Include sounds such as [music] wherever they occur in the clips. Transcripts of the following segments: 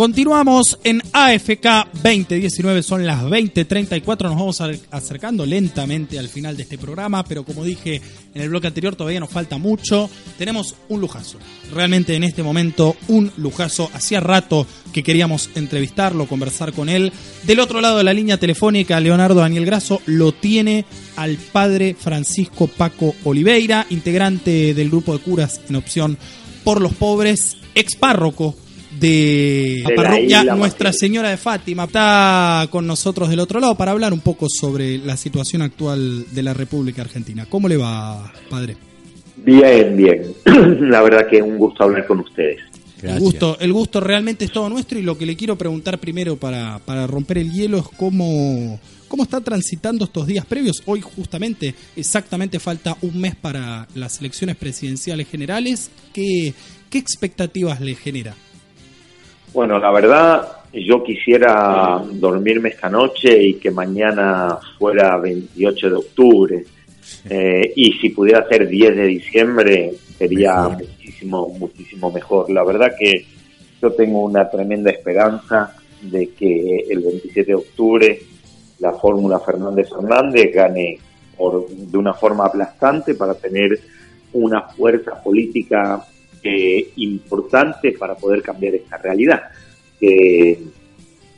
Continuamos en AFK 2019, son las 20:34, nos vamos acercando lentamente al final de este programa, pero como dije en el bloque anterior, todavía nos falta mucho. Tenemos un lujazo, realmente en este momento un lujazo. Hacía rato que queríamos entrevistarlo, conversar con él. Del otro lado de la línea telefónica, Leonardo Daniel Grasso lo tiene al padre Francisco Paco Oliveira, integrante del grupo de curas en opción por los pobres, ex párroco de, la parroquia Nuestra Señora de Fátima. Está con nosotros del otro lado para hablar un poco sobre la situación actual de la República Argentina. ¿Cómo le va, padre? Bien, bien. [clears throat] La verdad que es un gusto hablar con ustedes. El gusto, el gusto realmente es todo nuestro y lo que le quiero preguntar primero para, para romper el hielo es cómo, cómo está transitando estos días previos. Hoy justamente, exactamente falta un mes para las elecciones presidenciales generales. ¿Qué, qué expectativas le genera? Bueno, la verdad, yo quisiera dormirme esta noche y que mañana fuera 28 de octubre. Eh, y si pudiera ser 10 de diciembre, sería muchísimo, muchísimo mejor. La verdad que yo tengo una tremenda esperanza de que el 27 de octubre la fórmula Fernández Fernández gane por, de una forma aplastante para tener una fuerza política eh, importante para poder cambiar esta realidad, que,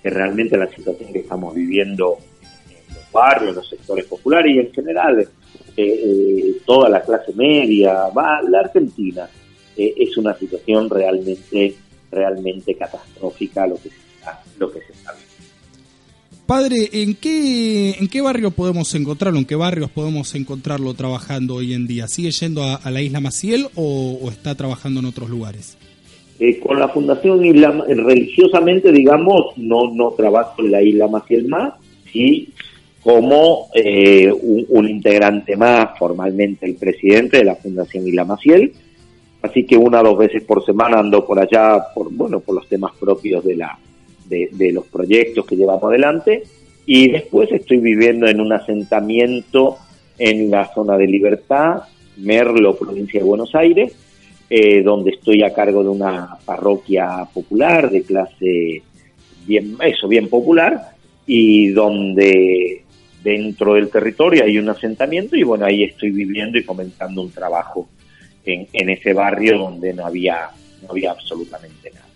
realmente la situación que estamos viviendo en los barrios, los sectores populares y en general eh, eh, toda la clase media, va, la Argentina, es una situación realmente, realmente catastrófica lo que se está, lo que se está viendo. Padre, ¿en qué, ¿en qué barrio podemos encontrarlo? ¿En qué barrios podemos encontrarlo trabajando hoy en día? ¿Sigue yendo a, la isla Maciel o, está trabajando en otros lugares? Eh, con la Fundación Isla, religiosamente, digamos, no, no trabajo en la isla Maciel más, sí como eh, un, integrante más, formalmente el presidente de la Fundación Isla Maciel. Así que una o dos veces por semana ando por allá, por, bueno, por los temas propios de la, de, los proyectos que llevamos adelante y después estoy viviendo en un asentamiento en la zona de Libertad, Merlo, provincia de Buenos Aires, eh, donde estoy a cargo de una parroquia popular de clase bien, eso, bien popular, y donde dentro del territorio hay un asentamiento y bueno, ahí estoy viviendo y comenzando un trabajo en, en ese barrio donde no había, no había absolutamente nada.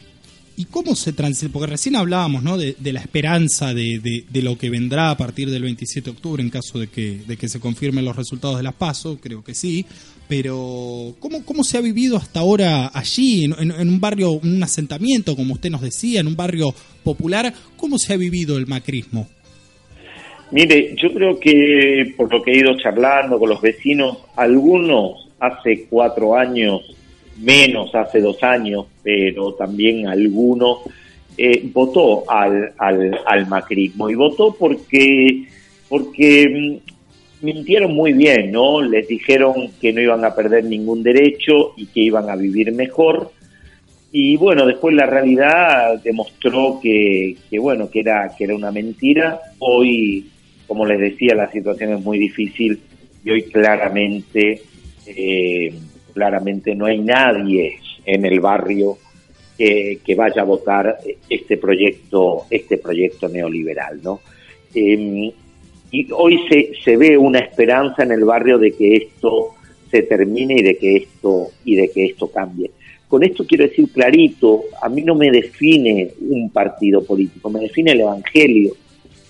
¿Y cómo se transita? Porque recién hablábamos ¿no? de, la esperanza de, de, lo que vendrá a partir del 27 de octubre en caso de que, de que se confirmen los resultados de las PASO, creo que sí. Pero, ¿cómo, cómo se ha vivido hasta ahora allí, en, un barrio, un asentamiento, como usted nos decía, en un barrio popular? ¿Cómo se ha vivido el macrismo? Mire, yo creo que por lo que he ido charlando con los vecinos, algunos hace cuatro años menos hace dos años, pero también alguno eh, votó al, al, al, macrismo y votó porque, porque mm, mintieron muy bien, ¿no? Les dijeron que no iban a perder ningún derecho y que iban a vivir mejor. Y bueno, después la realidad demostró que, que bueno, que era, que era una mentira. Hoy, como les decía, la situación es muy difícil y hoy claramente eh, claramente no hay nadie en el barrio que, vaya a votar este proyecto, este proyecto neoliberal, ¿no? Em, y hoy se, ve una esperanza en el barrio de que esto se termine y de que esto y de que esto cambie. Con esto quiero decir clarito, a mí no me define un partido político, me define el Evangelio.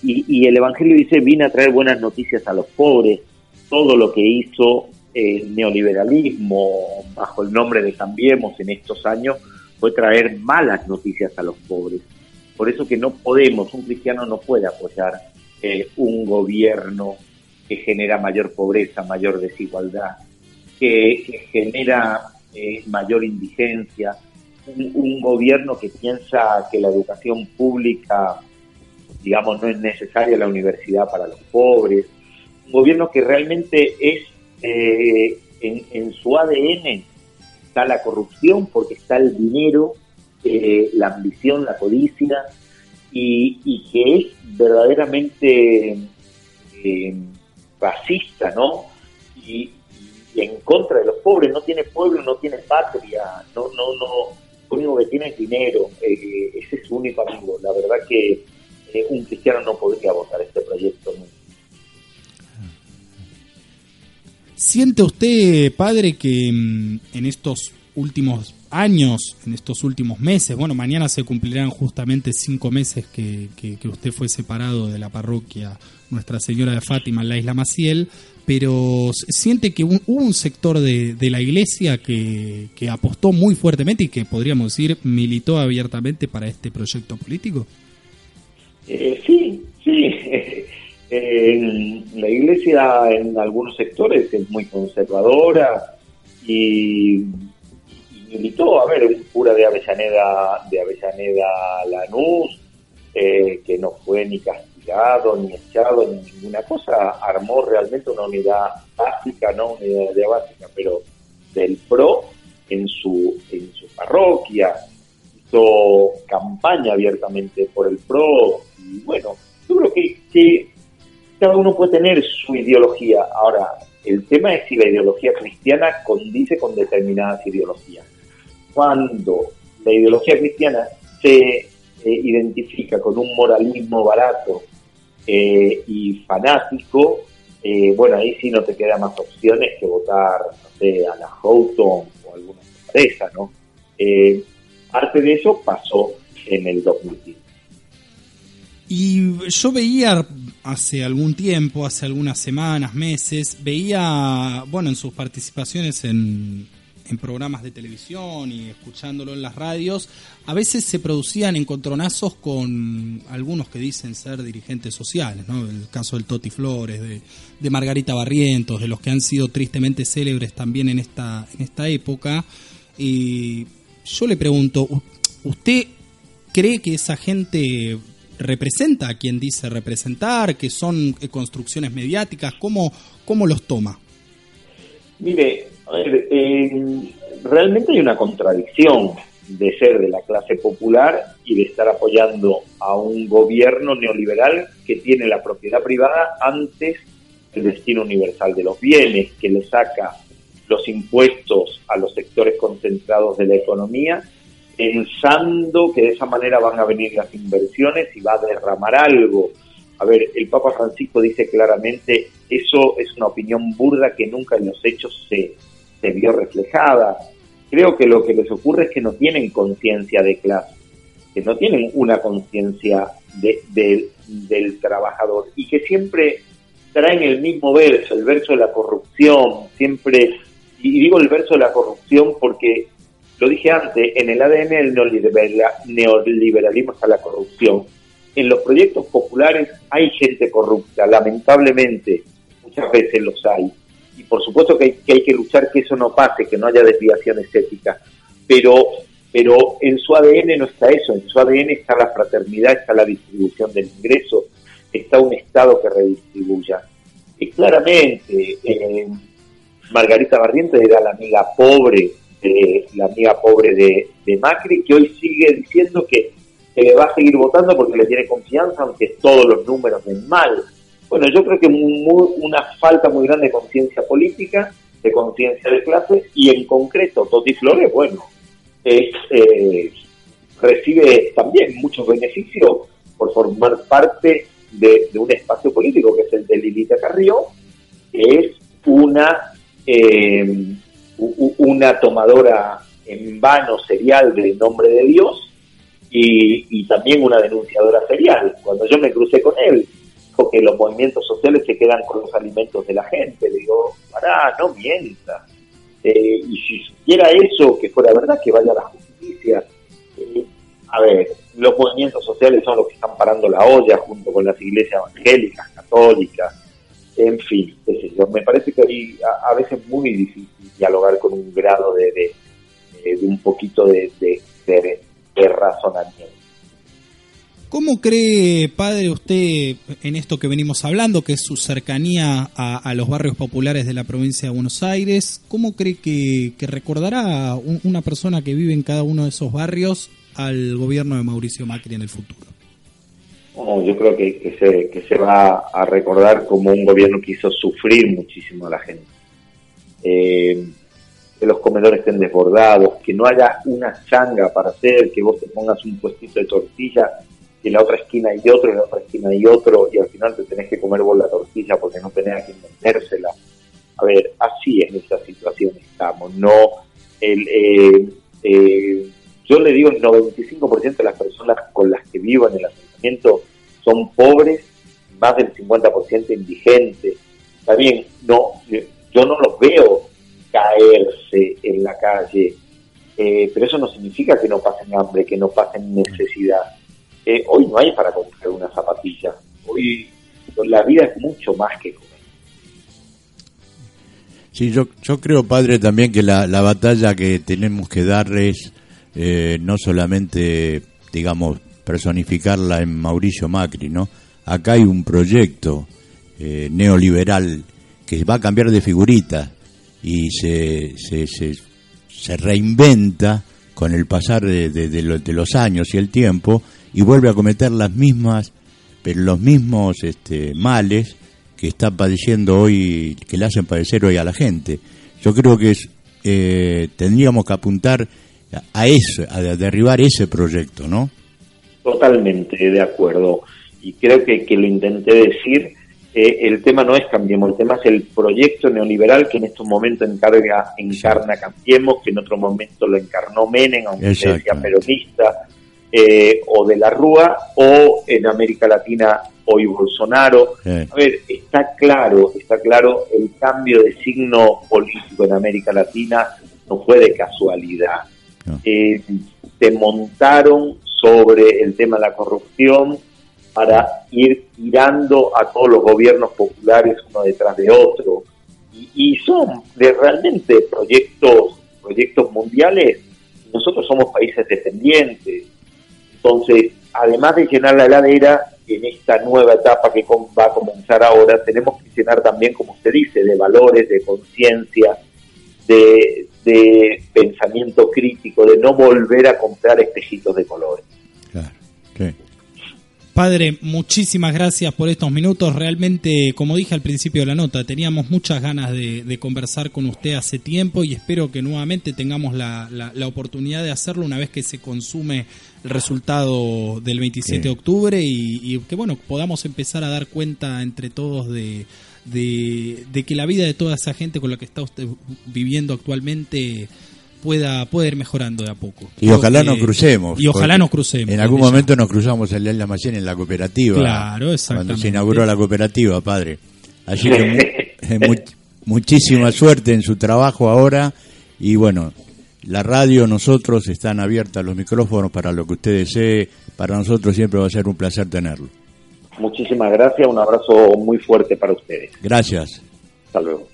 Y, y el Evangelio dice, vine a traer buenas noticias a los pobres, todo lo que hizo el neoliberalismo, bajo el nombre de Cambiemos en estos años, fue traer malas noticias a los pobres. Por eso que no podemos, un cristiano no puede apoyar eh, un gobierno que genera mayor pobreza, mayor desigualdad, que, genera eh, mayor indigencia, un, gobierno que piensa que la educación pública, digamos, no es necesaria la universidad para los pobres, un gobierno que realmente es eh, en, su ADN está la corrupción porque está el dinero, eh, la ambición, la codicia, y, que es verdaderamente eh, racista, ¿no? Y, en contra de los pobres, no tiene pueblo, no tiene patria, no, no, no, lo único que tiene es dinero, eh, ese es su único amigo. La verdad que un cristiano no podría votar este proyecto ¿Siente usted, padre, que mm, en estos últimos años, en estos últimos meses, bueno, mañana se cumplirán justamente cinco meses que, usted fue separado de la parroquia Nuestra Señora de Fátima en la isla Maciel, pero siente que hubo un sector de, la iglesia que, apostó muy fuertemente y que podríamos decir militó abiertamente para este proyecto político? Eh, sí, sí. la iglesia en algunos sectores es muy conservadora y, militó, a ver, un cura de Avellaneda, de Avellaneda Lanús, eh, que no fue ni castigado, ni echado, ni ninguna cosa, armó realmente una unidad básica, no una unidad básica, pero del PRO en su, en su parroquia, hizo campaña abiertamente por el PRO, y bueno, yo creo que, que cada uno puede tener su ideología. Ahora, el tema es si la ideología cristiana condice con determinadas ideologías. Cuando la ideología cristiana se eh, identifica con un moralismo barato eh, y fanático, eh, bueno, ahí sí no te queda más opciones que votar, no sé, a la Houghton o alguna empresa, ¿no? parte de eso pasó en el 2015. Y yo veía hace algún tiempo, hace algunas semanas, meses, veía, bueno, en sus participaciones en, en programas de televisión y escuchándolo en las radios, a veces se producían encontronazos con algunos que dicen ser dirigentes sociales, ¿no? El caso del Toti Flores, de, de Margarita Barrientos, de los que han sido tristemente célebres también en esta, en esta época. Y yo le pregunto, ¿usted cree que esa gente representa a quien dice representar, que son eh, construcciones mediáticas, ¿cómo, cómo los toma? Mire, realmente hay una contradicción de ser de la clase popular y de estar apoyando a un gobierno neoliberal que tiene la propiedad privada antes del destino universal de los bienes, que le saca los impuestos a los sectores concentrados de la economía pensando que de esa manera van a venir las inversiones y va a derramar algo. A ver, el Papa Francisco dice claramente, eso es una opinión burda que nunca en los hechos se, se vio reflejada. Creo que lo que les ocurre es que no tienen conciencia de clase, que no tienen una conciencia de, del trabajador y que siempre traen el mismo verso, el verso de la corrupción, siempre, y digo el verso de la corrupción porque lo dije antes, en el ADN del neoliberalismo está la corrupción. En los proyectos populares hay gente corrupta, lamentablemente, muchas veces los hay. Y por supuesto que hay que, luchar que eso no pase, que no haya desviación estética. Pero, pero en su ADN no está eso, en su ADN está la fraternidad, está la distribución del ingreso, está un Estado que redistribuya. Y claramente, eh, Margarita Barrientos era la amiga pobre la amiga pobre de, Macri, que hoy sigue diciendo que, le va a seguir votando porque le tiene confianza, aunque todos los números ven mal. Bueno, yo creo que una falta muy grande de conciencia política, de conciencia de clase, y en concreto Toti Flores, bueno, es, eh, recibe también muchos beneficios por formar parte de, un espacio político que es el de Lilita Carrió, que es una eh, una tomadora en vano serial del nombre de Dios y, también una denunciadora serial. Cuando yo me crucé con él, dijo que los movimientos sociales se quedan con los alimentos de la gente. Le digo, pará, no mienta. Eh, y si supiera eso, que fuera verdad, que vaya a la justicia. Eh, a ver, los movimientos sociales son los que están parando la olla junto con las iglesias evangélicas, católicas, en fin, me parece que hay a, veces muy difícil dialogar con un grado de, de, un poquito de, de razonamiento. ¿Cómo cree, padre, usted en esto que venimos hablando, que es su cercanía a, los barrios populares de la provincia de Buenos Aires? ¿Cómo cree que, recordará una persona que vive en cada uno de esos barrios al gobierno de Mauricio Macri en el futuro? Yo creo que, se, que se va a recordar como un gobierno que hizo sufrir muchísimo a la gente. Eh, que los comedores estén desbordados, que no haya una changa para hacer, que vos te pongas un puestito de tortilla y en la otra esquina hay otro, y en la otra esquina hay otro, y al final te tenés que comer vos la tortilla porque no tenés a quien vendérsela. A ver, así en esta situación estamos. No, el, eh, eh, yo le digo, el 95% de las personas con las que vivo en el son pobres, más del 50% indigentes. Está bien, no, yo no los veo caerse en la calle, eh, pero eso no significa que no pasen hambre, que no pasen necesidad hoy no hay para comprar una zapatilla. Hoy la vida es mucho más que comer. Sí, yo, yo creo, padre, también que la, la batalla que tenemos que darles eh, no solamente, digamos, personificarla en Mauricio Macri, ¿no? Acá hay un proyecto eh, neoliberal que va a cambiar de figurita y se, se, se, reinventa con el pasar de, de, los años y el tiempo y vuelve a cometer las mismas, los mismos este, males que está padeciendo hoy, que le hacen padecer hoy a la gente. Yo creo que eh, tendríamos que apuntar a eso, a derribar ese proyecto, ¿no? Totalmente de acuerdo. Y creo que, que lo intenté decir, eh, el tema no es Cambiemos, el tema es el proyecto neoliberal que en estos momentos encarga, encarna Cambiemos, que en otro momento lo encarnó Menem, aunque sea peronista, eh, o de la Rúa o en América Latina hoy Bolsonaro. A ver, está claro, está claro, el cambio de signo político en América Latina no fue de casualidad. Eh, se montaron sobre el tema de la corrupción para ir tirando a todos los gobiernos populares uno detrás de otro. Y, son de realmente proyectos, proyectos mundiales. Nosotros somos países dependientes entonces, además de llenar la heladera, en esta nueva etapa que va a comenzar ahora, tenemos que llenar también, como usted dice, de valores, de conciencia, de, pensamiento crítico, de no volver a comprar espejitos de colores. Claro. Padre, muchísimas gracias por estos minutos. Realmente, como dije al principio de la nota, teníamos muchas ganas de, conversar con usted hace tiempo y espero que nuevamente tengamos la, oportunidad de hacerlo una vez que se consume el resultado del 27 de octubre y, que bueno podamos empezar a dar cuenta entre todos de, de que la vida de toda esa gente con la que está usted viviendo actualmente pueda, pueda ir mejorando de a poco. Y ojalá nos crucemos. Y ojalá nos crucemos. En algún momento nos cruzamos el la Almacén en la cooperativa. Claro, exactamente. Cuando se inauguró la cooperativa, padre. Así que [laughs] eh, muchísima suerte en su trabajo ahora. Y bueno, la radio, nosotros están abiertas los micrófonos para lo que usted desee. Para nosotros siempre va a ser un placer tenerlo. Muchísimas gracias, un abrazo muy fuerte para ustedes. Gracias. Hasta luego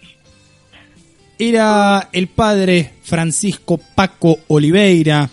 era el padre Francisco Paco Oliveira,